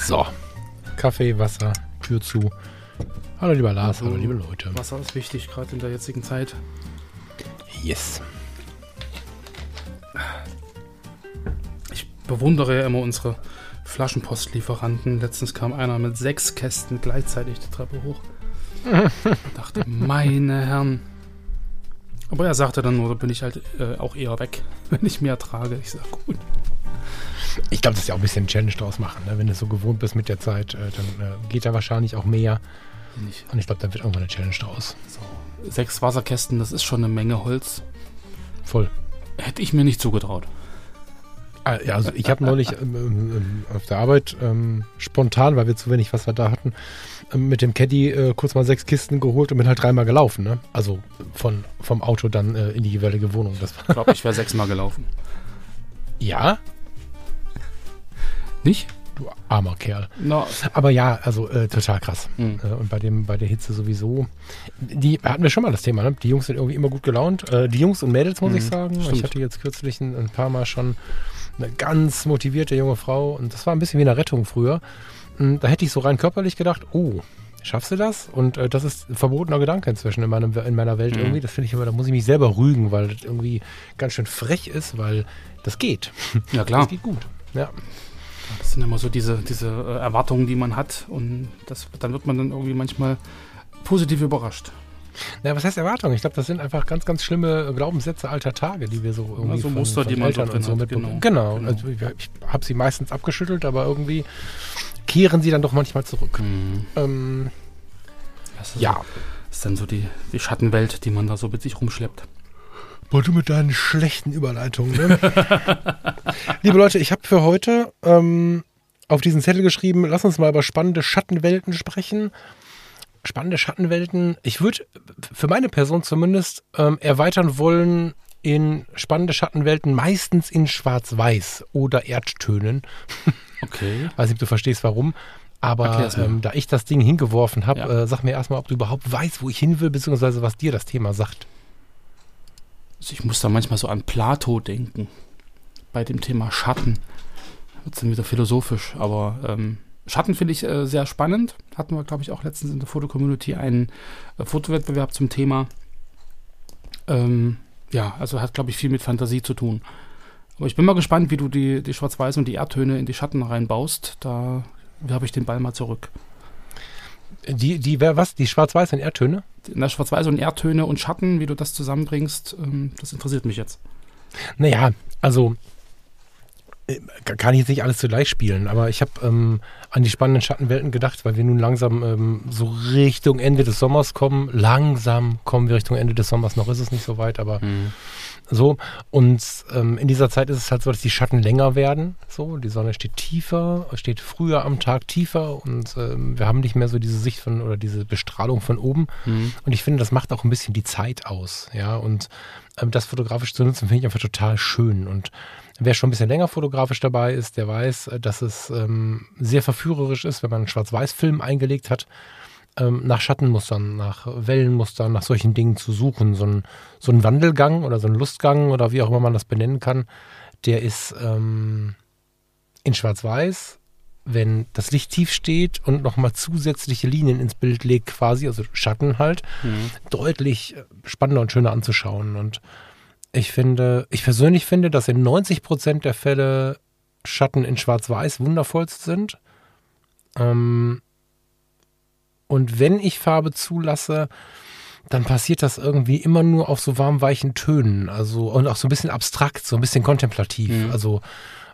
so. Kaffee, Wasser, Tür zu. Hallo lieber Lars, hallo liebe Leute. Wasser ist wichtig, gerade in der jetzigen Zeit. Yes. Ich bewundere ja immer unsere Flaschenpostlieferanten. Letztens kam einer mit sechs Kästen gleichzeitig die Treppe hoch. Ich dachte, meine Herren. Aber er sagte dann nur, da bin ich halt äh, auch eher weg, wenn ich mehr trage. Ich sag, gut. Ich glaube, das ist ja auch ein bisschen Challenge draus machen. Ne? Wenn du so gewohnt bist mit der Zeit, äh, dann äh, geht da wahrscheinlich auch mehr. Nicht. Und ich glaube, da wird irgendwann eine Challenge draus. So. Sechs Wasserkästen, das ist schon eine Menge Holz. Voll. Hätte ich mir nicht zugetraut. Ah, ja, also ich habe neulich ähm, ähm, auf der Arbeit ähm, spontan, weil wir zu wenig Wasser da hatten, ähm, mit dem Caddy äh, kurz mal sechs Kisten geholt und bin halt dreimal gelaufen. Ne? Also von, vom Auto dann äh, in die jeweilige Wohnung. Das Ich glaube, ich wäre sechsmal gelaufen. ja, Nicht? du armer Kerl. No. Aber ja, also äh, total krass. Mhm. Äh, und bei dem, bei der Hitze sowieso. Die hatten wir schon mal das Thema, ne? Die Jungs sind irgendwie immer gut gelaunt. Äh, die Jungs und Mädels, muss Mhm, ich sagen. stimmt. Ich hatte jetzt kürzlich ein, ein paar Mal schon eine ganz motivierte junge Frau und das war ein bisschen wie eine Rettung früher. Und da hätte ich so rein körperlich gedacht, oh, schaffst du das? Und äh, das ist ein verbotener Gedanke inzwischen in, meinem, in meiner Welt Mhm. irgendwie. Das finde ich immer, da muss ich mich selber rügen, weil das irgendwie ganz schön frech ist, weil das geht. Ja, Das klar. geht gut. Ja. Das sind immer so diese, diese äh, Erwartungen, die man hat. Und das, dann wird man dann irgendwie manchmal positiv überrascht. Na, was heißt Erwartung? Ich glaube, das sind einfach ganz, ganz schlimme Glaubenssätze alter Tage, die wir so irgendwie so Muster, die man so Eltern und so hat, mitbekommen. genau. Genau. Also ich, ich habe sie meistens abgeschüttelt, aber irgendwie kehren sie dann doch manchmal zurück. Ähm, Das ist, ja. Das ist dann so die, die Schattenwelt, die man da so mit sich rumschleppt. Boah, du mit deinen schlechten Überleitungen, ne? Liebe Leute, ich habe für heute ähm, auf diesen Zettel geschrieben, lass uns mal über spannende Schattenwelten sprechen. Spannende Schattenwelten. Ich würde für meine Person zumindest ähm, erweitern wollen in spannende Schattenwelten, meistens in Schwarz-Weiß oder Erdtönen. Okay. Weiß nicht, ob du verstehst, warum. Aber ähm, da ich das Ding hingeworfen habe, Ja. äh, sag mir erstmal, ob du überhaupt weißt, wo ich hin will, beziehungsweise was dir das Thema sagt. Also ich muss da manchmal so an Plato denken. Bei dem Thema Schatten. Wird dann wieder philosophisch. Aber ähm, Schatten finde ich äh, sehr spannend. Hatten wir, glaube ich, auch letztens in der Fotocommunity einen äh, Fotowettbewerb zum Thema. Ähm, ja, also hat, glaube ich, viel mit Fantasie zu tun. Aber ich bin mal gespannt, wie du die, die Schwarz-Weiß und die Erdtöne in die Schatten reinbaust. Da habe ich den Ball mal zurück. Die, die, was? Die Schwarz-Weiß und Erdtöne? Der Schwarz-Weiß und Erdtöne und Schatten, wie du das zusammenbringst, ähm, das interessiert mich jetzt. Naja, also äh, kann ich jetzt nicht alles zugleich spielen, aber ich habe ähm, an die spannenden Schattenwelten gedacht, weil wir nun langsam ähm, so Richtung Ende des Sommers kommen. Langsam kommen wir Richtung Ende des Sommers, noch ist es nicht so weit, aber so. Und ähm, in dieser Zeit ist es halt so, dass die Schatten länger werden. So, die Sonne steht tiefer, steht früher am Tag tiefer und ähm, wir haben nicht mehr so diese Sicht von oder diese Bestrahlung von oben. Mhm. Und ich finde, das macht auch ein bisschen die Zeit aus. Ja, und ähm, das fotografisch zu nutzen, finde ich einfach total schön. Und wer schon ein bisschen länger fotografisch dabei ist, der weiß, äh, dass es ähm, sehr verführerisch ist, wenn man einen Schwarz-Weiß-Film eingelegt hat, ähm, nach Schattenmustern, nach Wellenmustern, nach solchen Dingen zu suchen. So ein, so ein Wandelgang oder so ein Lustgang oder wie auch immer man das benennen kann, der ist ähm, in Schwarz-Weiß, wenn das Licht tief steht und nochmal zusätzliche Linien ins Bild legt, quasi, also Schatten halt, Mhm. deutlich äh, spannender und schöner anzuschauen. Und ich finde, ich persönlich finde, dass in 90 Prozent der Fälle Schatten in Schwarz-Weiß wundervollst sind. Ähm, und wenn ich Farbe zulasse, dann passiert das irgendwie immer nur auf so warm weichen Tönen. Also und auch so ein bisschen abstrakt, so ein bisschen kontemplativ. Mhm. Also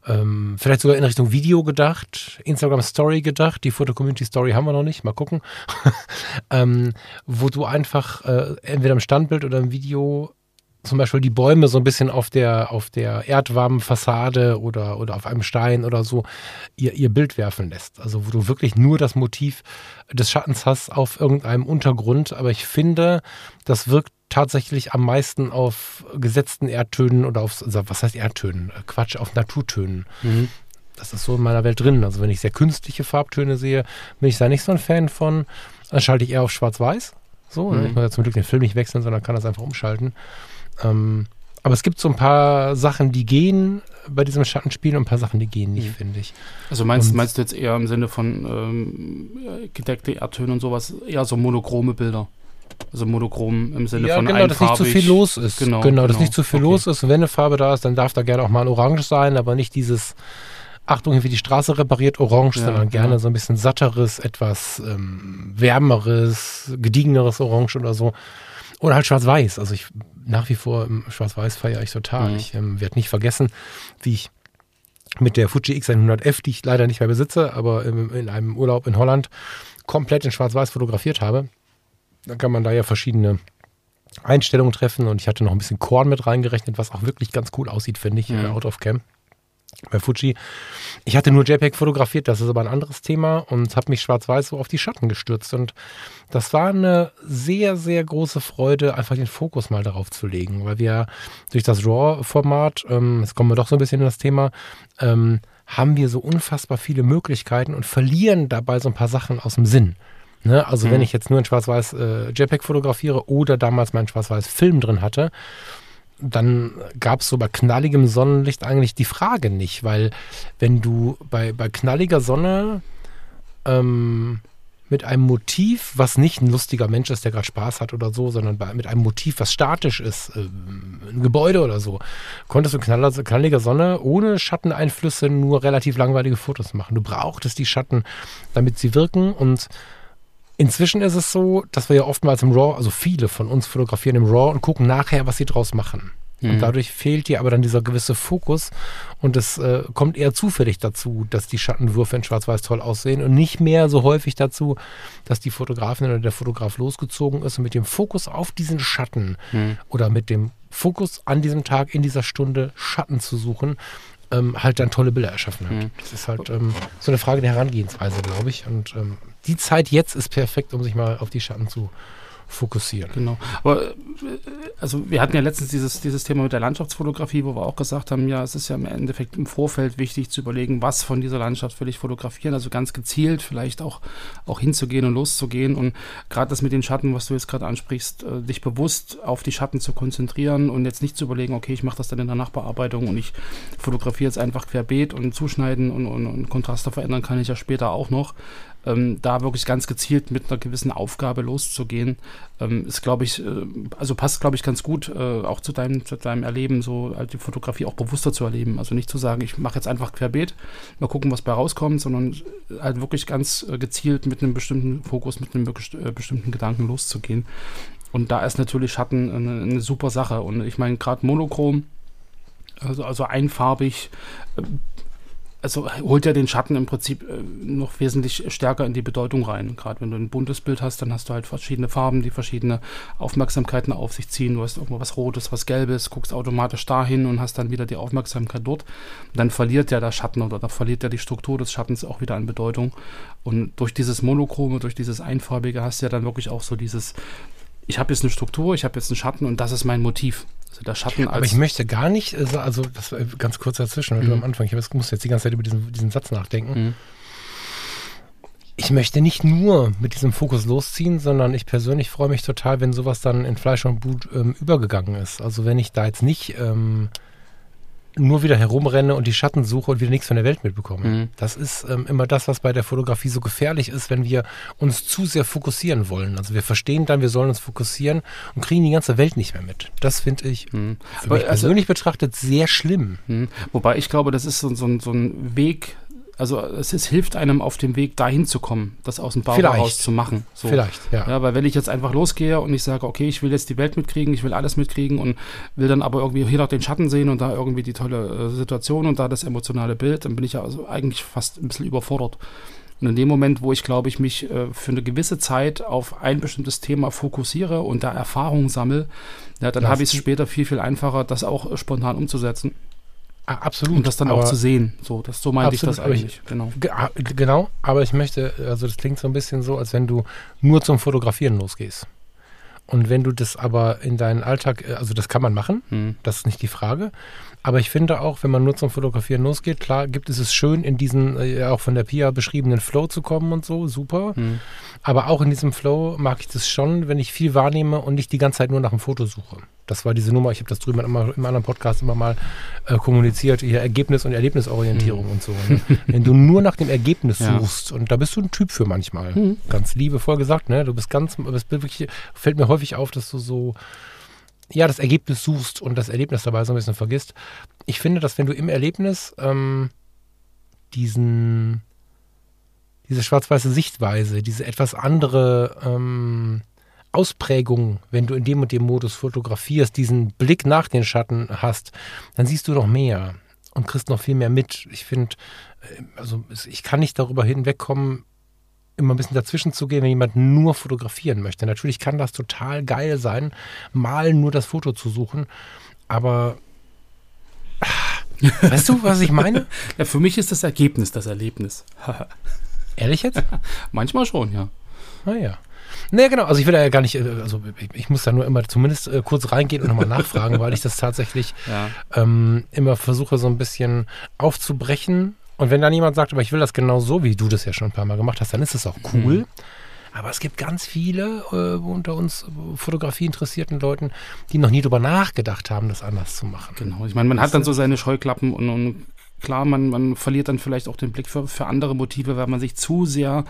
ähm, vielleicht sogar in Richtung Video gedacht, Instagram Story gedacht. Die Foto Community Story haben wir noch nicht, mal gucken. ähm, wo du einfach äh, entweder im Standbild oder im Video zum Beispiel die Bäume so ein bisschen auf der, auf der erdwarmen Fassade oder, oder auf einem Stein oder so ihr, ihr Bild werfen lässt. Also wo du wirklich nur das Motiv des Schattens hast auf irgendeinem Untergrund. Aber ich finde, das wirkt tatsächlich am meisten auf gesetzten Erdtönen oder auf, also was heißt Erdtönen? Quatsch, auf Naturtönen. Mhm. Das ist so in meiner Welt drin. Also wenn ich sehr künstliche Farbtöne sehe, bin ich da nicht so ein Fan von. Dann schalte ich eher auf Schwarz-Weiß. So, mhm. ich muss ja zum Glück den Film nicht wechseln, sondern kann das einfach umschalten. Ähm, aber es gibt so ein paar Sachen, die gehen bei diesem Schattenspiel und ein paar Sachen, die gehen nicht, mhm. finde ich. Also meinst, meinst du jetzt eher im Sinne von ähm, gedeckte Erdtöne und sowas, eher so monochrome Bilder? Also monochrom im Sinne ja, von genau, dass nicht zu viel los ist. Genau, genau, genau. dass nicht zu viel okay. los ist. Und wenn eine Farbe da ist, dann darf da gerne auch mal ein Orange sein, aber nicht dieses Achtung, wie die Straße repariert, orange, ja, sondern gerne ja. so ein bisschen satteres, etwas ähm, wärmeres, gediegeneres Orange oder so. Oder halt schwarz-weiß. Also ich nach wie vor schwarz-weiß feiere ich total. Mhm. Ich ähm, werde nicht vergessen, wie ich mit der Fuji X100F, die ich leider nicht mehr besitze, aber in, in einem Urlaub in Holland komplett in schwarz-weiß fotografiert habe. Dann kann man da ja verschiedene Einstellungen treffen und ich hatte noch ein bisschen Korn mit reingerechnet, was auch wirklich ganz cool aussieht, finde ich, mhm. out of cam bei Fuji. Ich hatte nur JPEG fotografiert, das ist aber ein anderes Thema und habe mich schwarz-weiß so auf die Schatten gestürzt. Und das war eine sehr, sehr große Freude, einfach den Fokus mal darauf zu legen, weil wir durch das RAW-Format, ähm, jetzt kommen wir doch so ein bisschen in das Thema, ähm, haben wir so unfassbar viele Möglichkeiten und verlieren dabei so ein paar Sachen aus dem Sinn. Ne? Also mhm. wenn ich jetzt nur in schwarz-weiß äh, JPEG fotografiere oder damals meinen schwarz-weiß Film drin hatte, dann gab es so bei knalligem Sonnenlicht eigentlich die Frage nicht, weil wenn du bei, bei knalliger Sonne ähm, mit einem Motiv, was nicht ein lustiger Mensch ist, der gerade Spaß hat oder so, sondern bei, mit einem Motiv, was statisch ist, äh, ein Gebäude oder so, konntest du knaller, knalliger Sonne ohne Schatteneinflüsse nur relativ langweilige Fotos machen. Du brauchtest die Schatten, damit sie wirken und Inzwischen ist es so, dass wir ja oftmals im RAW, also viele von uns fotografieren im RAW und gucken nachher, was sie draus machen. Mhm. Und dadurch fehlt dir aber dann dieser gewisse Fokus und es äh, kommt eher zufällig dazu, dass die Schattenwürfe in Schwarz-Weiß toll aussehen und nicht mehr so häufig dazu, dass die Fotografin oder der Fotograf losgezogen ist und mit dem Fokus auf diesen Schatten mhm. oder mit dem Fokus an diesem Tag, in dieser Stunde Schatten zu suchen, ähm, halt dann tolle Bilder erschaffen hat. Mhm. Das ist halt ähm, so eine Frage der Herangehensweise, glaube ich. Und ähm, die Zeit jetzt ist perfekt, um sich mal auf die Schatten zu fokussieren. Genau. Aber äh, also wir hatten ja letztens dieses, dieses Thema mit der Landschaftsfotografie, wo wir auch gesagt haben, ja, es ist ja im Endeffekt im Vorfeld wichtig zu überlegen, was von dieser Landschaft will ich fotografieren, also ganz gezielt vielleicht auch, auch hinzugehen und loszugehen und gerade das mit den Schatten, was du jetzt gerade ansprichst, äh, dich bewusst auf die Schatten zu konzentrieren und jetzt nicht zu überlegen, okay, ich mache das dann in der Nachbearbeitung und ich fotografiere jetzt einfach querbeet und zuschneiden und, und, und Kontraste verändern kann ich ja später auch noch, ähm, da wirklich ganz gezielt mit einer gewissen Aufgabe loszugehen, ähm, ist, glaube ich, äh, also passt, glaube ich, ganz gut äh, auch zu deinem, zu deinem Erleben, so halt die Fotografie auch bewusster zu erleben. Also nicht zu sagen, ich mache jetzt einfach querbeet, mal gucken, was bei rauskommt, sondern halt wirklich ganz äh, gezielt mit einem bestimmten Fokus, mit einem äh, bestimmten Gedanken loszugehen. Und da ist natürlich Schatten eine, eine super Sache. Und ich meine, gerade monochrom, also, also einfarbig, äh, also holt ja den Schatten im Prinzip äh, noch wesentlich stärker in die Bedeutung rein. Gerade wenn du ein buntes Bild hast, dann hast du halt verschiedene Farben, die verschiedene Aufmerksamkeiten auf sich ziehen. Du hast irgendwo was Rotes, was Gelbes, guckst automatisch dahin und hast dann wieder die Aufmerksamkeit dort. dann verliert ja der Schatten oder da verliert ja die Struktur des Schattens auch wieder an Bedeutung. Und durch dieses Monochrome, durch dieses Einfarbige hast du ja dann wirklich auch so dieses, ich habe jetzt eine Struktur, ich habe jetzt einen Schatten und das ist mein Motiv. Also der Schatten als. Aber ich möchte gar nicht, also, also das war ganz kurz dazwischen, mhm. am Anfang, ich muss jetzt die ganze Zeit über diesen, diesen Satz nachdenken. Mhm. Ich möchte nicht nur mit diesem Fokus losziehen, sondern ich persönlich freue mich total, wenn sowas dann in Fleisch und Blut ähm, übergegangen ist. Also wenn ich da jetzt nicht ähm, nur wieder herumrenne und die Schatten suche und wieder nichts von der Welt mitbekomme. Mhm. Das ist ähm, immer das, was bei der Fotografie so gefährlich ist, wenn wir uns zu sehr fokussieren wollen. Also wir verstehen dann, wir sollen uns fokussieren und kriegen die ganze Welt nicht mehr mit. Das finde ich mhm. für mich also, persönlich betrachtet sehr schlimm. Mhm. Wobei ich glaube, das ist so, so, so ein Weg, also es, es, hilft einem auf dem Weg dahin zu kommen, das aus dem Bau heraus zu machen. So. Vielleicht, ja. ja. Weil wenn ich jetzt einfach losgehe und ich sage, okay, ich will jetzt die Welt mitkriegen, ich will alles mitkriegen und will dann aber irgendwie hier noch den Schatten sehen und da irgendwie die tolle äh, Situation und da das emotionale Bild, dann bin ich ja also eigentlich fast ein bisschen überfordert. Und in dem Moment, wo ich, glaube ich, mich äh, für eine gewisse Zeit auf ein bestimmtes Thema fokussiere und da Erfahrung sammle, ja, dann habe ich es später viel, viel einfacher, das auch spontan umzusetzen. Absolut. Und das dann auch zu sehen. So, das, so meinte ich das eigentlich. Ich, genau. Genau, aber ich möchte, also das klingt so ein bisschen so, als wenn du nur zum Fotografieren losgehst. Und wenn du das aber in deinen Alltag, äh, also das kann man machen, hm. das ist nicht die Frage. Aber ich finde auch, wenn man nur zum Fotografieren losgeht, klar gibt es es schön, in diesen äh, auch von der Pia beschriebenen Flow zu kommen und so, super. Hm. Aber auch in diesem Flow mag ich das schon, wenn ich viel wahrnehme und nicht die ganze Zeit nur nach einem Foto suche. Das war diese Nummer, ich habe das drüben immer, im anderen Podcast immer mal äh, kommuniziert, hier Ergebnis- und Erlebnisorientierung mhm. und so. Ne? Wenn du nur nach dem Ergebnis ja. suchst, und da bist du ein Typ für manchmal, mhm. ganz liebevoll gesagt, ne? Du bist ganz, bist wirklich, fällt mir häufig auf, dass du so, ja, das Ergebnis suchst und das Erlebnis dabei so ein bisschen vergisst. Ich finde, dass wenn du im Erlebnis ähm, diesen, diese schwarz-weiße Sichtweise, diese etwas andere ähm, Ausprägung, wenn du in dem und dem Modus fotografierst, diesen Blick nach den Schatten hast, dann siehst du noch mehr und kriegst noch viel mehr mit. Ich finde, äh, also ich kann nicht darüber hinwegkommen, immer ein bisschen dazwischen zu gehen, wenn jemand nur fotografieren möchte. Natürlich kann das total geil sein, mal nur das Foto zu suchen, aber weißt du, was ich meine? Ja, für mich ist das Ergebnis das Erlebnis. Ehrlich jetzt? Manchmal schon, ja. Naja. Nee, genau. Also ich will da ja gar nicht, äh, also ich, ich muss da nur immer zumindest äh, kurz reingehen und nochmal nachfragen, weil ich das tatsächlich ja. ähm, immer versuche so ein bisschen aufzubrechen. Und wenn dann jemand sagt, aber ich will das genau so, wie du das ja schon ein paar Mal gemacht hast, dann ist das auch cool. Mhm. Aber es gibt ganz viele äh, unter uns äh, Fotografie interessierten Leuten, die noch nie drüber nachgedacht haben, das anders zu machen. Genau. Ich meine, man hat dann so seine Scheuklappen und, und klar, man, man verliert dann vielleicht auch den Blick für, für andere Motive, weil man sich zu sehr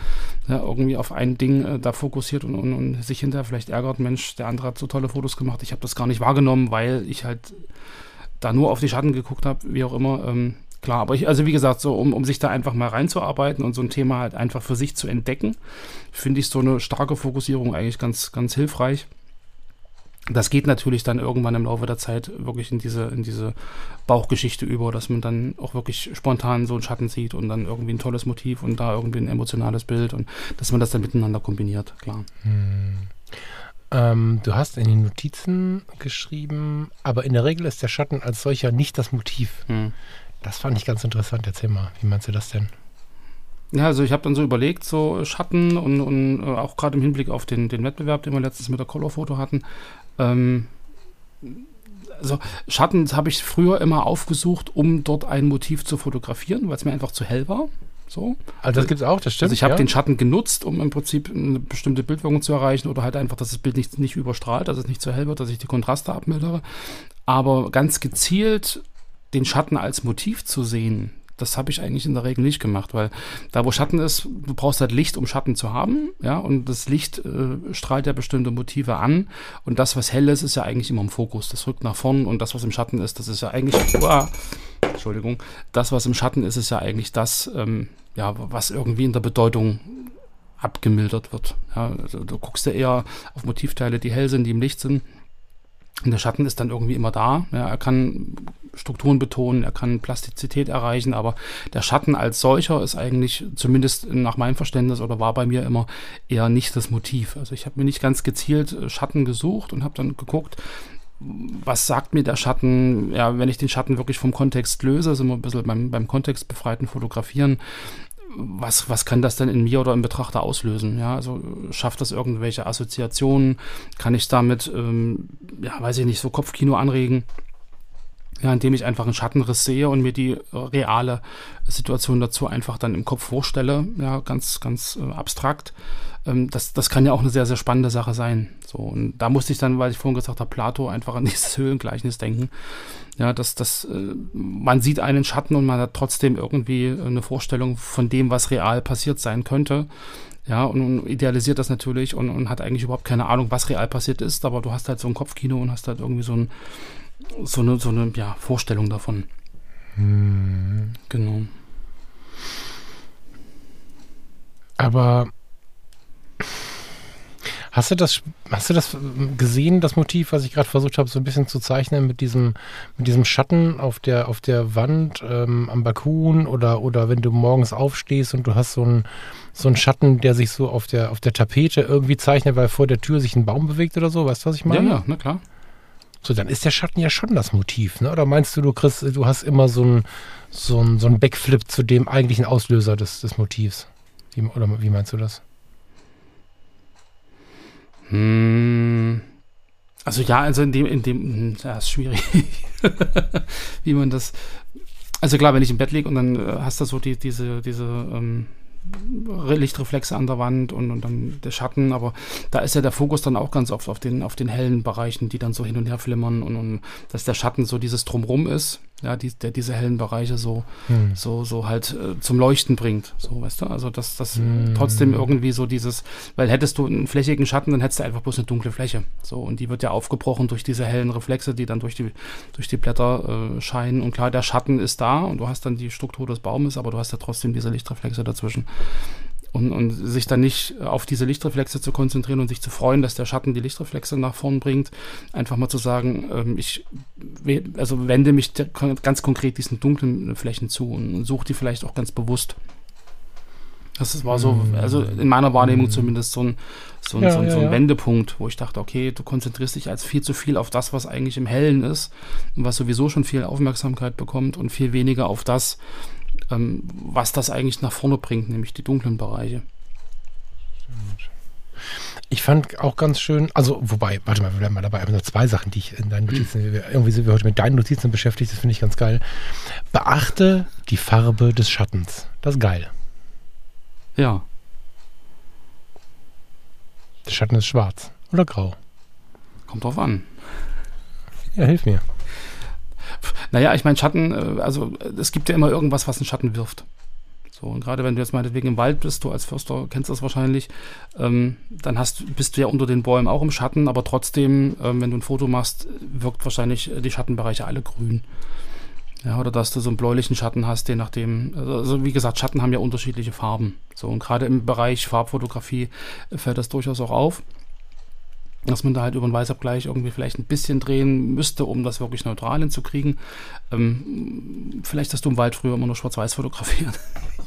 ja, irgendwie auf ein Ding äh, da fokussiert und, und, und, sich hinterher vielleicht ärgert, Mensch, der andere hat so tolle Fotos gemacht, ich habe das gar nicht wahrgenommen, weil ich halt da nur auf die Schatten geguckt habe, wie auch immer. Ähm, klar, aber ich, also wie gesagt, so um, um sich da einfach mal reinzuarbeiten und so ein Thema halt einfach für sich zu entdecken, finde ich so eine starke Fokussierung eigentlich ganz, ganz hilfreich das geht natürlich dann irgendwann im Laufe der Zeit wirklich in diese, in diese Bauchgeschichte über, dass man dann auch wirklich spontan so einen Schatten sieht und dann irgendwie ein tolles Motiv und da irgendwie ein emotionales Bild und dass man das dann miteinander kombiniert, klar. Hm. Ähm, du hast in den Notizen geschrieben, aber in der Regel ist der Schatten als solcher nicht das Motiv. Hm. Das fand ich ganz interessant. Erzähl mal, wie meinst du das denn? Ja, also ich habe dann so überlegt, so Schatten und, und äh, auch gerade im Hinblick auf den, den Wettbewerb, den wir letztens mit der Color-Foto hatten, ähm, also Schatten habe ich früher immer aufgesucht, um dort ein Motiv zu fotografieren, weil es mir einfach zu hell war. So. Also das gibt es auch, das stimmt. Also ich habe ja. den Schatten genutzt, um im Prinzip eine bestimmte Bildwirkung zu erreichen oder halt einfach, dass das Bild nicht, nicht überstrahlt, dass es nicht zu hell wird, dass ich die Kontraste abmildere. Aber ganz gezielt den Schatten als Motiv zu sehen, das habe ich eigentlich in der Regel nicht gemacht, weil da, wo Schatten ist, du brauchst halt Licht, um Schatten zu haben, ja, und das Licht äh, strahlt ja bestimmte Motive an und das, was hell ist, ist ja eigentlich immer im Fokus. Das rückt nach vorn und das, was im Schatten ist, das ist ja eigentlich, uah, Entschuldigung, das, was im Schatten ist, ist ja eigentlich das, ähm, ja, was irgendwie in der Bedeutung abgemildert wird. Ja, also du guckst ja eher auf Motivteile, die hell sind, die im Licht sind. Und der Schatten ist dann irgendwie immer da. Ja, er kann Strukturen betonen, er kann Plastizität erreichen, aber der Schatten als solcher ist eigentlich, zumindest nach meinem Verständnis oder war bei mir immer eher nicht das Motiv. Also ich habe mir nicht ganz gezielt äh, Schatten gesucht und habe dann geguckt, was sagt mir der Schatten, ja, wenn ich den Schatten wirklich vom Kontext löse, sind wir ein bisschen beim, beim kontextbefreiten Fotografieren, was, was kann das denn in mir oder im Betrachter auslösen? Ja, also schafft das irgendwelche Assoziationen? Kann ich damit, ähm, ja, weiß ich nicht, so Kopfkino anregen? ja, indem ich einfach einen Schattenriss sehe und mir die äh, reale Situation dazu einfach dann im Kopf vorstelle, ja, ganz, ganz äh, abstrakt. Ähm, das, das kann ja auch eine sehr, sehr spannende Sache sein. So, und da musste ich dann, weil ich vorhin gesagt habe, Plato einfach an dieses Höhlengleichnis denken. Ja, dass das, äh, man sieht einen Schatten und man hat trotzdem irgendwie eine Vorstellung von dem, was real passiert sein könnte. Ja, und, und idealisiert das natürlich und, und hat eigentlich überhaupt keine Ahnung, was real passiert ist, aber du hast halt so ein Kopfkino und hast halt irgendwie so ein, so eine, so eine ja, Vorstellung davon. Hm. Genau. Aber Hast du das, hast du das gesehen, das Motiv, was ich gerade versucht habe, so ein bisschen zu zeichnen mit diesem, mit diesem Schatten auf der, auf der Wand, ähm, am Balkon oder, oder wenn du morgens aufstehst und du hast so einen, so einen Schatten, der sich so auf der, auf der Tapete irgendwie zeichnet, weil vor der Tür sich ein Baum bewegt oder so, weißt du, was ich meine? Ja, ja, na klar. So, dann ist der Schatten ja schon das Motiv, ne? Oder meinst du, du kriegst, du hast immer so ein, so ein, so ein Backflip zu dem eigentlichen Auslöser des, des Motivs? Wie, oder wie meinst du das? Hm. Also ja, also in dem, in dem, hm, ja, ist schwierig, wie man das. Also klar, wenn ich im Bett liege und dann äh, hast du so die, diese, diese ähm, Lichtreflexe an der Wand und, und dann der Schatten, aber da ist ja der Fokus dann auch ganz oft auf den, auf den hellen Bereichen, die dann so hin und her flimmern und, und dass der Schatten so dieses Drumrum ist, ja, die, der diese hellen Bereiche so, hm. so, so halt äh, zum Leuchten bringt. So, weißt du? Also dass das hm. trotzdem irgendwie so dieses, weil hättest du einen flächigen Schatten, dann hättest du einfach bloß eine dunkle Fläche. So, und die wird ja aufgebrochen durch diese hellen Reflexe, die dann durch die, durch die Blätter äh, scheinen. Und klar, der Schatten ist da und du hast dann die Struktur des Baumes, aber du hast ja trotzdem diese Lichtreflexe dazwischen. Und, und sich dann nicht auf diese Lichtreflexe zu konzentrieren und sich zu freuen, dass der Schatten die Lichtreflexe nach vorn bringt. Einfach mal zu sagen, ähm, ich also wende mich ganz konkret diesen dunklen Flächen zu und, und suche die vielleicht auch ganz bewusst. Das war so, mhm. also in meiner Wahrnehmung mhm. zumindest so ein, so ein, ja, so ein, so ein ja. Wendepunkt, wo ich dachte, okay, du konzentrierst dich als viel zu viel auf das, was eigentlich im Hellen ist und was sowieso schon viel Aufmerksamkeit bekommt und viel weniger auf das, ähm, was das eigentlich nach vorne bringt, nämlich die dunklen Bereiche. Ich fand auch ganz schön, also wobei, warte mal, wir bleiben mal dabei, aber nur zwei Sachen, die ich in deinen Notizen, irgendwie sind wir heute mit deinen Notizen beschäftigt, das finde ich ganz geil. Beachte die Farbe des Schattens. Das ist geil. Ja. Der Schatten ist schwarz oder grau. Kommt drauf an. Ja, hilf mir. Naja, ich meine, Schatten, äh, also es gibt ja immer irgendwas, was einen Schatten wirft. So, und gerade wenn du jetzt meinetwegen im Wald bist, du als Förster kennst das wahrscheinlich, ähm, dann hast, bist du ja unter den Bäumen auch im Schatten, aber trotzdem, ähm, wenn du ein Foto machst, wirkt wahrscheinlich die Schattenbereiche alle grün. Ja, oder dass du so einen bläulichen Schatten hast, je nachdem. Also, wie gesagt, Schatten haben ja unterschiedliche Farben. So, und gerade im Bereich Farbfotografie fällt das durchaus auch auf dass man da halt über den Weißabgleich irgendwie vielleicht ein bisschen drehen müsste, um das wirklich neutral hinzukriegen. Ähm, vielleicht hast du im Wald früher immer nur schwarz-weiß fotografiert.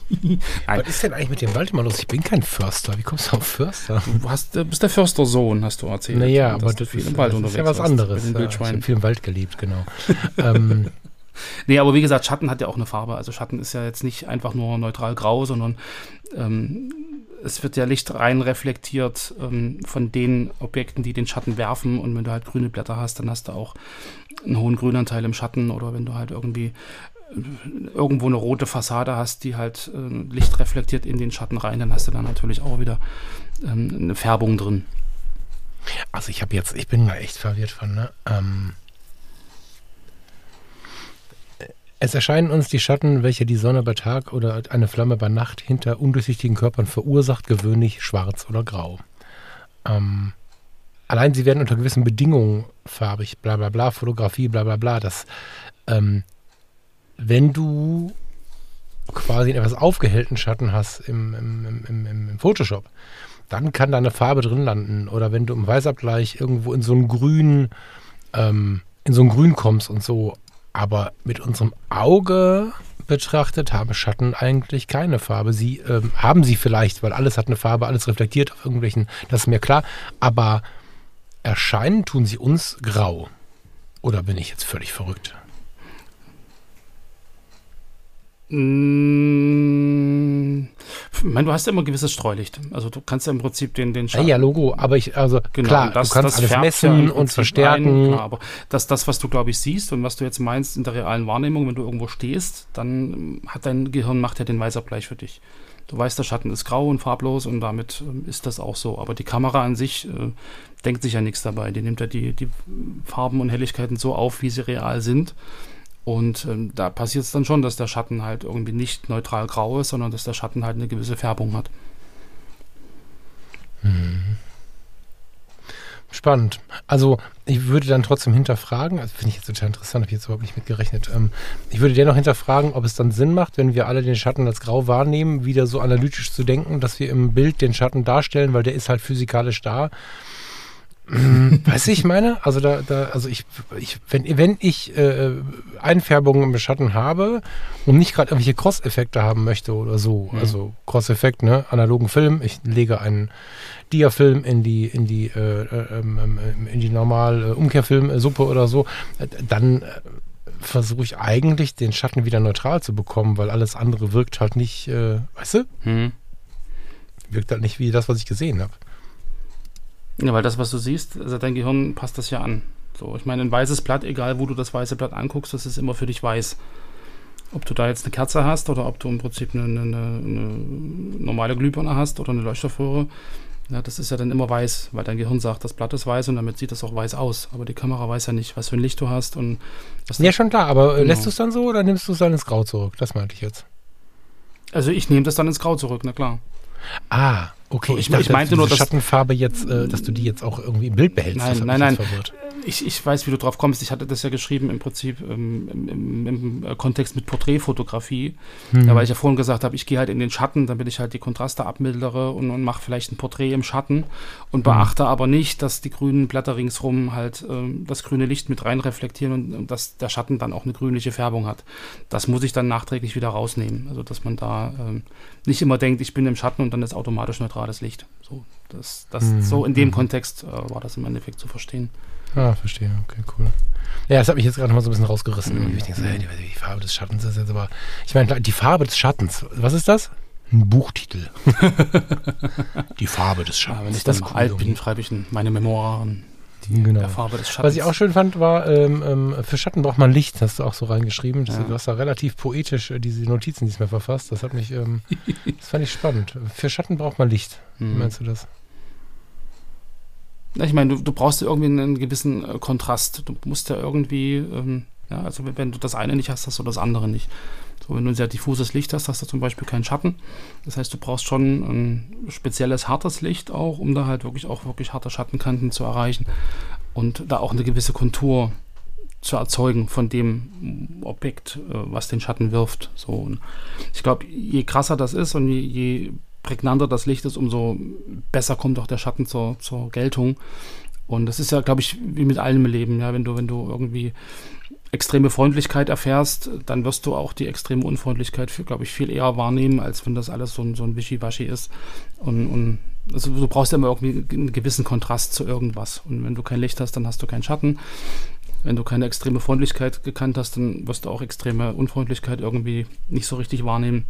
Was ist denn eigentlich mit dem Wald immer los? Ich bin kein Förster. Wie kommst du auf Förster? Du hast, äh, bist der Förstersohn, hast du erzählt. Naja, aber das, viel ist, im Wald das ist ja was anderes. Ja, ich habe viel im Wald gelebt, genau. ähm, nee, aber wie gesagt, Schatten hat ja auch eine Farbe. Also Schatten ist ja jetzt nicht einfach nur neutral grau, sondern ähm, es wird ja Licht rein reflektiert ähm, von den Objekten, die den Schatten werfen. Und wenn du halt grüne Blätter hast, dann hast du auch einen hohen Grünanteil im Schatten. Oder wenn du halt irgendwie äh, irgendwo eine rote Fassade hast, die halt äh, Licht reflektiert in den Schatten rein, dann hast du da natürlich auch wieder ähm, eine Färbung drin. Also ich habe jetzt, ich bin da echt verwirrt von, ne? Ähm, Es erscheinen uns die Schatten, welche die Sonne bei Tag oder eine Flamme bei Nacht hinter undurchsichtigen Körpern verursacht, gewöhnlich schwarz oder grau. Ähm, allein sie werden unter gewissen Bedingungen farbig, bla bla bla, Fotografie, bla bla bla. Das, ähm, wenn du quasi einen etwas aufgehellten Schatten hast im, im, im, im, Photoshop, dann kann da eine Farbe drin landen. Oder wenn du im Weißabgleich irgendwo in so ein Grün, ähm, in so ein Grün kommst und so, aber mit unserem Auge betrachtet haben Schatten eigentlich keine Farbe. Sie ähm, haben sie vielleicht, weil alles hat eine Farbe, alles reflektiert auf irgendwelchen, das ist mir klar. Aber erscheinen tun sie uns grau. Oder bin ich jetzt völlig verrückt? Ich meine, du hast ja immer gewisses Streulicht. Also du kannst ja im Prinzip den, den Schatten. Ja, Logo, aber ich, also genau, klar, das, du kannst alles messen ja und verstärken. Ein, klar, aber das, das, was du, glaube ich, siehst und was du jetzt meinst in der realen Wahrnehmung, wenn du irgendwo stehst, dann hat dein Gehirn macht ja den Weißabgleich für dich. Du weißt, der Schatten ist grau und farblos und damit äh, ist das auch so. Aber die Kamera an sich äh, denkt sich ja nichts dabei. Die nimmt ja die, die Farben und Helligkeiten so auf, wie sie real sind. Und ähm, da passiert es dann schon, dass der Schatten halt irgendwie nicht neutral grau ist, sondern dass der Schatten halt eine gewisse Färbung hat. Hm. Spannend. Also ich würde dann trotzdem hinterfragen, also finde ich jetzt total interessant, habe ich jetzt überhaupt nicht mitgerechnet. Ähm, ich würde dennoch hinterfragen, ob es dann Sinn macht, wenn wir alle den Schatten als grau wahrnehmen, wieder so analytisch zu denken, dass wir im Bild den Schatten darstellen, weil der ist halt physikalisch da. Hm, du, ich meine? Also da, da, also ich, ich wenn, wenn ich äh, Einfärbungen im Schatten habe und nicht gerade irgendwelche Cross-Effekte haben möchte oder so, mhm. also Cross-Effekt, ne, analogen Film, ich lege einen Diafilm in die, in die, äh, äh, ähm, ähm, in die normal äh, Umkehrfilmsuppe oder so, äh, dann äh, versuche ich eigentlich den Schatten wieder neutral zu bekommen, weil alles andere wirkt halt nicht, äh, weißt du? Mhm. Wirkt halt nicht wie das, was ich gesehen habe. Ja, weil das, was du siehst, also dein Gehirn passt das ja an. So, ich meine, ein weißes Blatt, egal wo du das weiße Blatt anguckst, das ist immer für dich weiß. Ob du da jetzt eine Kerze hast oder ob du im Prinzip eine, eine, eine normale Glühbirne hast oder eine Leuchtstoffröhre, ja, das ist ja dann immer weiß, weil dein Gehirn sagt, das Blatt ist weiß und damit sieht das auch weiß aus. Aber die Kamera weiß ja nicht, was für ein Licht du hast. Und ja, schon klar, aber äh, genau. lässt du es dann so oder nimmst du es dann ins Grau zurück? Das meinte ich jetzt. Also ich nehme das dann ins Grau zurück, na klar. Ah, okay. So, ich, ich, dachte, ich meinte nur, dass Schattenfarbe jetzt, äh, dass du die jetzt auch irgendwie im Bild behältst. Nein, nein, nein. Ich, ich weiß, wie du drauf kommst. Ich hatte das ja geschrieben im Prinzip ähm, im, im, im, äh, Kontext mit Porträtfotografie. Hm. Ja, weil ich ja vorhin gesagt habe, ich gehe halt in den Schatten, damit ich halt die Kontraste abmildere und, und mache vielleicht ein Porträt im Schatten und hm. beachte hm. aber nicht, dass die grünen Blätter ringsrum halt ähm, das grüne Licht mit rein reflektieren und, und, dass der Schatten dann auch eine grünliche Färbung hat. Das muss ich dann nachträglich wieder rausnehmen. Also dass man da ähm, nicht immer denkt, ich bin im Schatten und dann ist automatisch neutrales Licht. So, das, das, mhm. so in dem mhm. Kontext äh, war das im Endeffekt zu verstehen. Ah, verstehe. Okay, cool. Ja, das hat mich jetzt gerade mal so ein bisschen rausgerissen. Mhm. Ich denke so, hey, die, die, Farbe des Schattens ist jetzt aber. Ich meine, die Farbe des Schattens, was ist das? Ein Buchtitel. die Farbe des Schattens. Ja, wenn ich das cool alt bin, schreibe ich meine Memoiren. Genau. Der Farbe des Schattens. Was ich auch schön fand, war, ähm, ähm, für Schatten braucht man Licht, hast du auch so reingeschrieben. Ja. Du hast da relativ poetisch äh, diese Notizen diesmal verfasst. Das hat mich, ähm, das fand ich spannend. Für Schatten braucht man Licht. Wie mhm. meinst du das? Ich meine, du, du brauchst irgendwie einen gewissen äh, Kontrast. Du musst ja irgendwie, ähm, ja, also wenn du das eine nicht hast, hast du das andere nicht. So, wenn du ein sehr diffuses Licht hast, hast du zum Beispiel keinen Schatten. Das heißt, du brauchst schon ein spezielles hartes Licht auch, um da halt wirklich auch wirklich harte Schattenkanten zu erreichen und da auch eine gewisse Kontur zu erzeugen von dem Objekt, äh, was den Schatten wirft. So, und ich glaube, je krasser das ist und je, je prägnanter das Licht ist, umso besser kommt auch der Schatten zur, zur Geltung. Und das ist ja, glaube ich, wie mit allem Leben, ja, wenn du, wenn du irgendwie extreme Freundlichkeit erfährst, dann wirst du auch die extreme Unfreundlichkeit, glaube ich, viel eher wahrnehmen, als wenn das alles so ein, so ein Wischiwaschi ist. Und, und also du brauchst ja immer irgendwie einen gewissen Kontrast zu irgendwas. Und wenn du kein Licht hast, dann hast du keinen Schatten. Wenn du keine extreme Freundlichkeit gekannt hast, dann wirst du auch extreme Unfreundlichkeit irgendwie nicht so richtig wahrnehmen.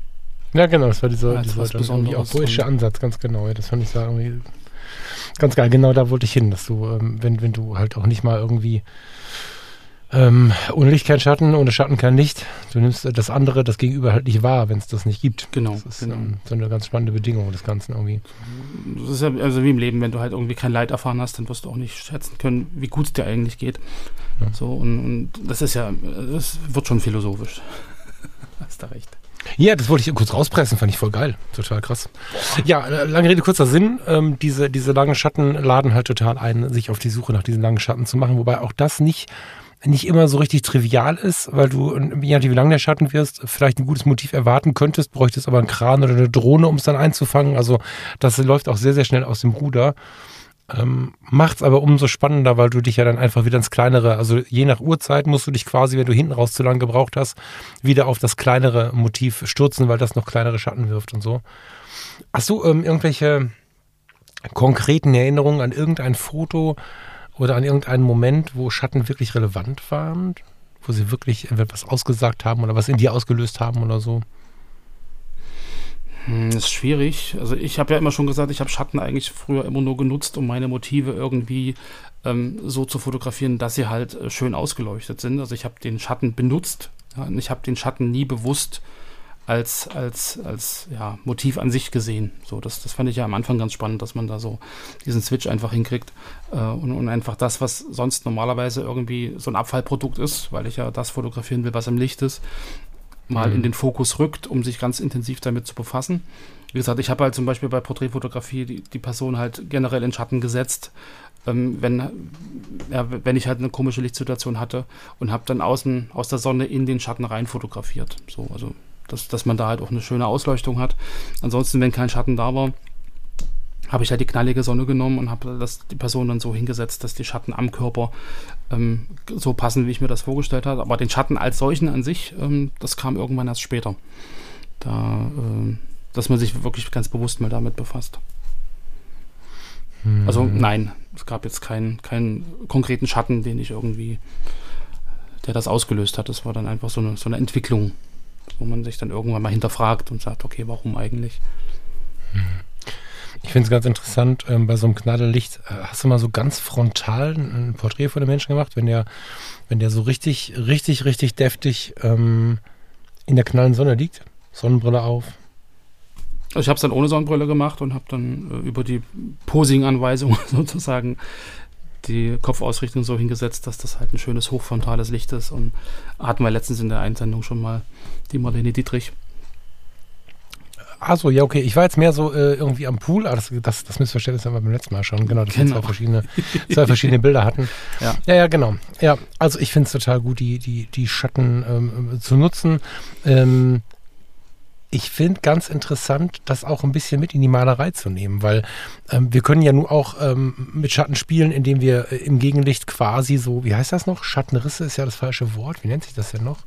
Ja, genau, das war dieser, dieser irgendwie auch poetische Ansatz, ganz genau. Das fand ich da irgendwie ganz geil. Genau da wollte ich hin, dass du, ähm, wenn, wenn du halt auch nicht mal irgendwie ähm, ohne Licht kein Schatten, ohne Schatten kein Licht. Du nimmst das andere, das Gegenüber halt nicht wahr, wenn es das nicht gibt. Genau. Das ist genau. Ähm, so eine ganz spannende Bedingung des Ganzen irgendwie. Das ist ja also wie im Leben, wenn du halt irgendwie kein Leid erfahren hast, dann wirst du auch nicht schätzen können, wie gut es dir eigentlich geht. Ja. So, und, und das ist ja, das wird schon philosophisch. hast du recht. Ja, das wollte ich kurz rauspressen, fand ich voll geil. Total krass. Ja, lange Rede, kurzer Sinn. Ähm, diese, diese langen Schatten laden halt total ein, sich auf die Suche nach diesen langen Schatten zu machen, wobei auch das nicht nicht immer so richtig trivial ist, weil du, je nachdem wie lang der Schatten wirst, vielleicht ein gutes Motiv erwarten könntest, bräuchtest aber einen Kran oder eine Drohne, um es dann einzufangen. Also das läuft auch sehr, sehr schnell aus dem Ruder. Ähm, es aber umso spannender, weil du dich ja dann einfach wieder ins kleinere, also je nach Uhrzeit musst du dich quasi, wenn du hinten raus zu lang gebraucht hast, wieder auf das kleinere Motiv stürzen, weil das noch kleinere Schatten wirft und so. Hast du ähm, irgendwelche konkreten Erinnerungen an irgendein Foto, oder an irgendeinen Moment, wo Schatten wirklich relevant waren? Wo sie wirklich etwas ausgesagt haben oder was in dir ausgelöst haben oder so? Hm, das ist schwierig. Also ich habe ja immer schon gesagt, ich habe Schatten eigentlich früher immer nur genutzt, um meine Motive irgendwie ähm, so zu fotografieren, dass sie halt äh, schön ausgeleuchtet sind. Also ich habe den Schatten benutzt ja, und ich habe den Schatten nie bewusst als, als, als ja, Motiv an sich gesehen. So, das, das fand ich ja am Anfang ganz spannend, dass man da so diesen Switch einfach hinkriegt äh, und, und einfach das, was sonst normalerweise irgendwie so ein Abfallprodukt ist, weil ich ja das fotografieren will, was im Licht ist, mal Mhm. in den Fokus rückt, um sich ganz intensiv damit zu befassen. Wie gesagt, ich habe halt zum Beispiel bei Porträtfotografie die, die Person halt generell in Schatten gesetzt, ähm, wenn, ja, wenn ich halt eine komische Lichtsituation hatte und habe dann außen aus der Sonne in den Schatten rein fotografiert. So, also dass, dass man da halt auch eine schöne Ausleuchtung hat. Ansonsten, wenn kein Schatten da war, habe ich halt die knallige Sonne genommen und habe das die Person dann so hingesetzt, dass die Schatten am Körper ähm, so passen, wie ich mir das vorgestellt habe. Aber den Schatten als solchen an sich, ähm, das kam irgendwann erst später. Da, ähm, dass man sich wirklich ganz bewusst mal damit befasst. Mhm. Also nein, es gab jetzt keinen keinen konkreten Schatten, den ich irgendwie, der das ausgelöst hat. Das war dann einfach so eine, so eine Entwicklung, wo man sich dann irgendwann mal hinterfragt und sagt, okay, warum eigentlich? Ich finde es ganz interessant, ähm, bei so einem Knallerlicht, äh, hast du mal so ganz frontal ein Porträt von dem Menschen gemacht, wenn der, wenn der so richtig, richtig, richtig deftig ähm, in der knallen Sonne liegt? Sonnenbrille auf. Also ich habe es dann ohne Sonnenbrille gemacht und habe dann äh, über die Posing-Anweisung sozusagen die Kopfausrichtung so hingesetzt, dass das halt ein schönes hochfrontales Licht ist. Und hatten wir letztens in der Einsendung schon mal die Marlene Dietrich. Achso, ja, okay. Ich war jetzt mehr so äh, irgendwie am Pool. Ah, das, das, das Missverständnis haben wir beim letzten Mal schon. Genau, dass wir Genau. zwei verschiedene, zwei verschiedene Bilder hatten. Ja. ja, ja, genau. Ja, also ich finde es total gut, die, die, die Schatten ähm, zu nutzen. Ähm, ich finde ganz interessant, das auch ein bisschen mit in die Malerei zu nehmen, weil ähm, wir können ja nun auch ähm, mit Schatten spielen, indem wir äh, im Gegenlicht quasi so, wie heißt das noch? Schattenrisse ist ja das falsche Wort. Wie nennt sich das denn noch?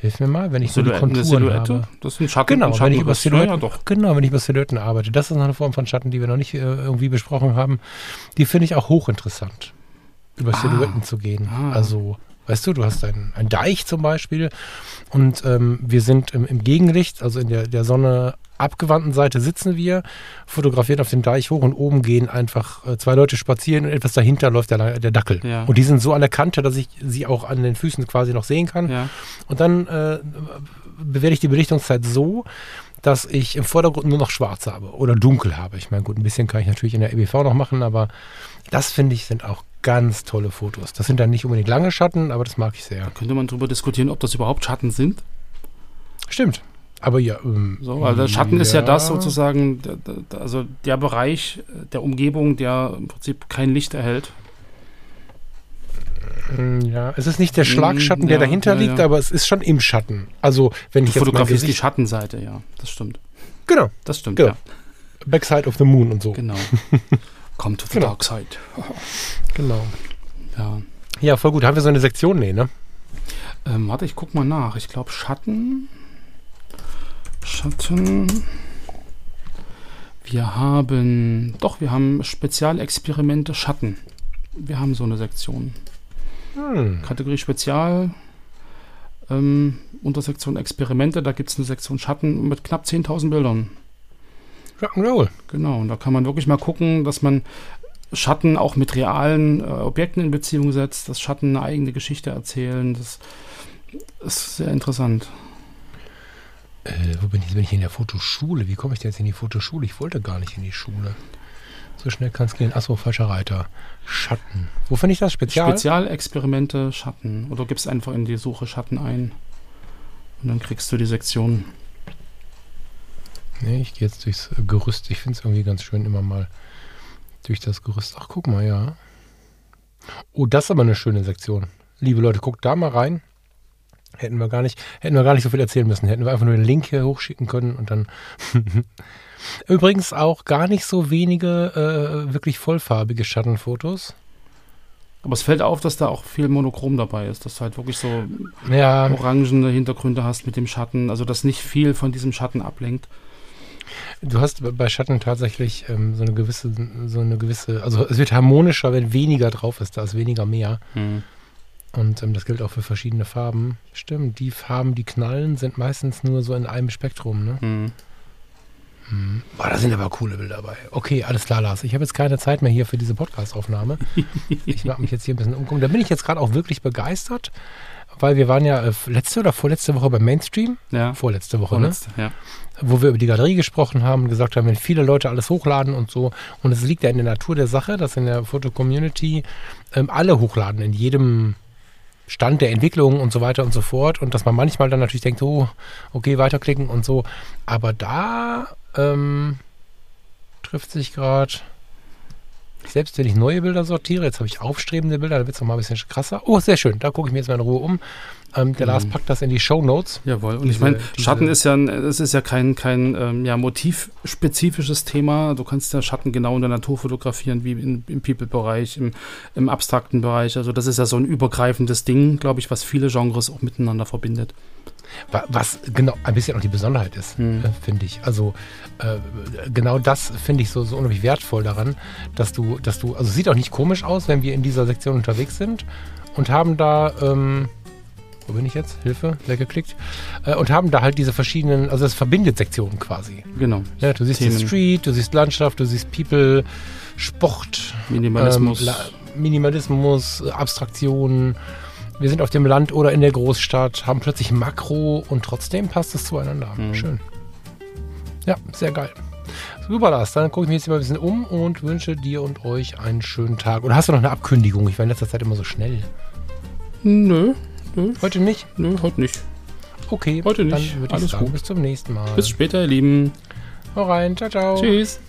Hilf mir mal, wenn ich so die Konturen Silhouette? habe. Das ist ein Schatten. Genau, ein wenn ich über. Ja, ja, Silhouetten, doch. genau, wenn ich über Silhouetten arbeite. Das ist noch eine Form von Schatten, die wir noch nicht äh, irgendwie besprochen haben. Die finde ich auch hochinteressant, über Ah. Silhouetten zu gehen. Ah. Also, weißt du, du hast einen, einen Deich zum Beispiel und ähm, wir sind im, im Gegenlicht, also in der, der Sonne abgewandten Seite sitzen wir, fotografieren auf dem Deich hoch und oben gehen einfach äh, zwei Leute spazieren und etwas dahinter läuft der, der Dackel. Ja. Und die sind so an der Kante, dass ich sie auch an den Füßen quasi noch sehen kann. Ja. Und dann äh, bewerte ich die Belichtungszeit so, dass ich im Vordergrund nur noch schwarz habe oder dunkel habe. Ich meine, gut, ein bisschen kann ich natürlich in der EBV noch machen, aber das finde ich sind auch ganz tolle Fotos. Das sind dann nicht unbedingt lange Schatten, aber das mag ich sehr. Könnte man darüber diskutieren, ob das überhaupt Schatten sind? Stimmt. Aber ja. Ähm, So, der Schatten ist ja das sozusagen, also der Bereich der Umgebung, der im Prinzip kein Licht erhält. Mm, Ja, es ist nicht der Schlagschatten, der ja, dahinter ja, liegt, ja. aber es ist schon im Schatten. Also, wenn Du ich jetzt fotografierst die Schattenseite, ja, das stimmt. Genau, Das stimmt, Genau. ja. Backside of the Moon und so. Genau. Come to the Genau. dark side. Genau. Ja. Ja, voll gut. Haben wir so eine Sektion? Nee, ne? Ähm, warte, ich guck mal nach. Ich glaube Schatten. Schatten. Wir haben. Doch, wir haben Spezialexperimente Schatten. Wir haben so eine Sektion. Hm. Kategorie Spezial. Ähm, Untersektion Experimente. Da gibt es eine Sektion Schatten mit knapp 10.000 Bildern. Rock'n'Roll. Genau, und da kann man wirklich mal gucken, dass man Schatten auch mit realen äh, Objekten in Beziehung setzt, dass Schatten eine eigene Geschichte erzählen. Das ist sehr interessant. Äh, wo bin ich? Jetzt bin ich in der Fotoschule. Wie komme ich denn jetzt in die Fotoschule? Ich wollte gar nicht in die Schule. So schnell kann es gehen. Achso, falscher Reiter. Schatten. Wo finde ich das? Spezial? Spezialexperimente Schatten. Oder gibst einfach in die Suche Schatten ein. Und dann kriegst du die Sektion. Nee, ich gehe jetzt durchs äh, Gerüst. Ich finde es irgendwie ganz schön, immer mal durch das Gerüst. Ach, guck mal, ja. Oh, das ist aber eine schöne Sektion. Liebe Leute, guckt da mal rein. Hätten wir gar nicht, hätten wir gar nicht so viel erzählen müssen. Hätten wir einfach nur den Link hier hochschicken können und dann. Übrigens auch gar nicht so wenige äh, wirklich vollfarbige Schattenfotos. Aber es fällt auf, dass da auch viel Monochrom dabei ist, dass du halt wirklich so Ja, orangene Hintergründe hast mit dem Schatten, also dass nicht viel von diesem Schatten ablenkt. Du hast bei Schatten tatsächlich ähm, so eine gewisse, so eine gewisse, also es wird harmonischer, wenn weniger drauf ist, da ist weniger mehr. Und ähm, das gilt auch für verschiedene Farben. Stimmt, die Farben, die knallen, sind meistens nur so in einem Spektrum, ne? Hm. Boah, da sind aber coole Bilder dabei. Okay, alles klar, Lars. Ich habe jetzt keine Zeit mehr hier für diese Podcast-Aufnahme. ich mag mich jetzt hier ein bisschen umgucken. Da bin ich jetzt gerade auch wirklich begeistert, weil wir waren ja äh, letzte oder vorletzte Woche beim Mainstream. Ja. Vorletzte Woche, ne? Vorletzte, ja. wo wir über die Galerie gesprochen haben, gesagt haben, wenn viele Leute alles hochladen und so. Und es liegt ja in der Natur der Sache, dass in der Foto-Community ähm, alle hochladen, in jedem Stand der Entwicklung und so weiter und so fort. Und dass man manchmal dann natürlich denkt, oh, okay, weiterklicken und so. Aber da ähm, trifft sich gerade selbst wenn ich neue Bilder sortiere, jetzt habe ich aufstrebende Bilder, da wird es nochmal ein bisschen krasser. Oh, sehr schön, da gucke ich mir jetzt mal in Ruhe um. Ähm, der mhm. Lars packt das in die Show Notes. Jawohl, und diese, ich meine, Schatten ist ja, das ist ja kein, kein ähm, ja, motivspezifisches Thema. Du kannst ja Schatten genau in der Natur fotografieren, wie in, im People-Bereich, im, im abstrakten Bereich. Also das ist ja so ein übergreifendes Ding, glaube ich, was viele Genres auch miteinander verbindet. Was genau ein bisschen auch die Besonderheit ist, hm. äh, finde ich. Also äh, genau das finde ich so, so unheimlich wertvoll daran, dass du, dass du, also es sieht auch nicht komisch aus, wenn wir in dieser Sektion unterwegs sind und haben da, ähm, wo bin ich jetzt? Hilfe, weggeklickt. Äh, und haben da halt diese verschiedenen, also es verbindet Sektionen quasi. Genau. Ja, du siehst Themen. die Street, du siehst Landschaft, du siehst People, Sport, Minimalismus, ähm, Minimalismus, Abstraktion wir sind auf dem Land oder in der Großstadt, haben plötzlich Makro und trotzdem passt es zueinander. Mhm. Schön. Ja, sehr geil. Super, Lars. Dann gucke ich mich jetzt mal ein bisschen um und wünsche dir und euch einen schönen Tag. Oder hast du noch eine Abkündigung? Ich war in letzter Zeit immer so schnell. Nö. nö. Heute nicht? Nö, heute nicht. Okay, heute nicht. Dann würde ich Alles sagen, gut. bis zum nächsten Mal. Bis später, ihr Lieben. Hau rein. Ciao, ciao. Tschüss.